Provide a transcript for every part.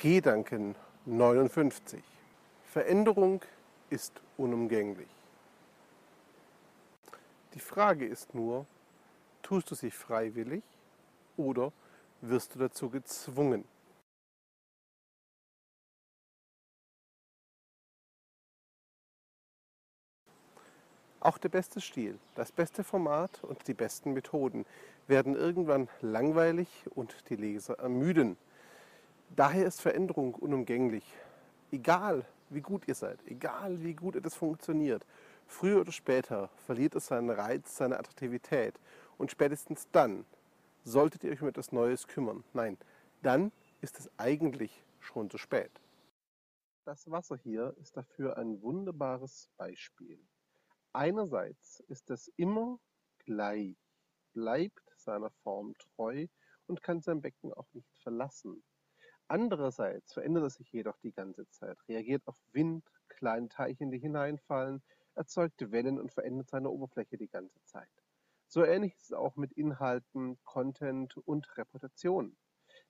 Gedanken 59. Veränderung ist unumgänglich. Die Frage ist nur, tust du sie freiwillig oder wirst du dazu gezwungen? Auch der beste Stil, das beste Format und die besten Methoden werden irgendwann langweilig und die Leser ermüden. Daher ist Veränderung unumgänglich. Egal wie gut ihr seid, egal wie gut etwas funktioniert, früher oder später verliert es seinen Reiz, seine Attraktivität. Und spätestens dann solltet ihr euch um etwas Neues kümmern. Nein, dann ist es eigentlich schon zu spät. Das Wasser hier ist dafür ein wunderbares Beispiel. Einerseits ist es immer gleich, bleibt seiner Form treu und kann sein Becken auch nicht verlassen. Andererseits verändert es sich jedoch die ganze Zeit, reagiert auf Wind, kleine Teilchen, die hineinfallen, erzeugt Wellen und verändert seine Oberfläche die ganze Zeit. So ähnlich ist es auch mit Inhalten, Content und Reputation.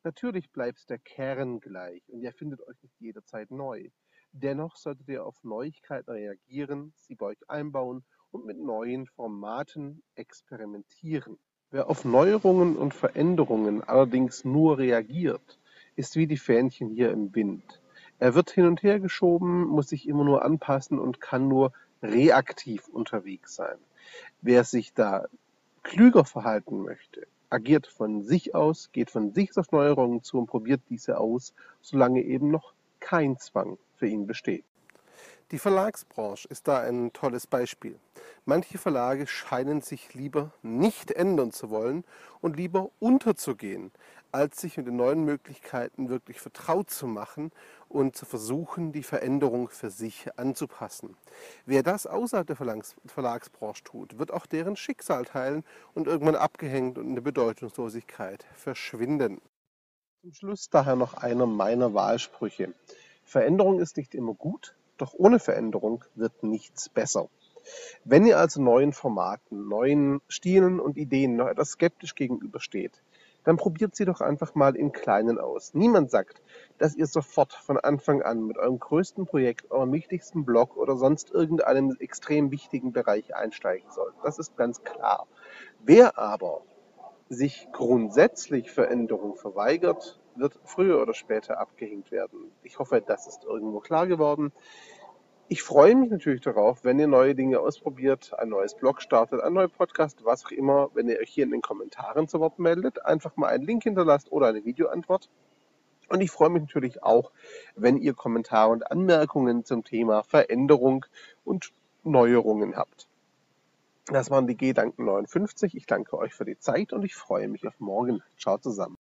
Natürlich bleibt der Kern gleich und ihr findet euch nicht jederzeit neu. Dennoch solltet ihr auf Neuigkeiten reagieren, sie bei euch einbauen und mit neuen Formaten experimentieren. Wer auf Neuerungen und Veränderungen allerdings nur reagiert, ist wie die Fähnchen hier im Wind. Er wird hin und her geschoben, muss sich immer nur anpassen und kann nur reaktiv unterwegs sein. Wer sich da klüger verhalten möchte, agiert von sich aus, geht von sich auf Neuerungen zu und probiert diese aus, solange eben noch kein Zwang für ihn besteht. Die Verlagsbranche ist da ein tolles Beispiel. Manche Verlage scheinen sich lieber nicht ändern zu wollen und lieber unterzugehen, als sich mit den neuen Möglichkeiten wirklich vertraut zu machen und zu versuchen, die Veränderung für sich anzupassen. Wer das außerhalb der Verlags Verlagsbranche tut, wird auch deren Schicksal teilen und irgendwann abgehängt und in der Bedeutungslosigkeit verschwinden. Zum Schluss daher noch einer meiner Wahlsprüche. Veränderung ist nicht immer gut, doch ohne Veränderung wird nichts besser. Wenn ihr also neuen Formaten, neuen Stilen und Ideen noch etwas skeptisch gegenübersteht, dann probiert sie doch einfach mal im Kleinen aus. Niemand sagt, dass ihr sofort von Anfang an mit eurem größten Projekt, eurem wichtigsten Blog oder sonst irgendeinem extrem wichtigen Bereich einsteigen sollt. Das ist ganz klar. Wer aber sich grundsätzlich Veränderung verweigert, wird früher oder später abgehängt werden. Ich hoffe, das ist irgendwo klar geworden. Ich freue mich natürlich darauf, wenn ihr neue Dinge ausprobiert, ein neues Blog startet, ein neuer Podcast, was auch immer, wenn ihr euch hier in den Kommentaren zu Wort meldet, einfach mal einen Link hinterlasst oder eine Videoantwort. Und ich freue mich natürlich auch, wenn ihr Kommentare und Anmerkungen zum Thema Veränderung und Neuerungen habt. Das waren die Gedanken 59. Ich danke euch für die Zeit und ich freue mich auf morgen. Ciao zusammen.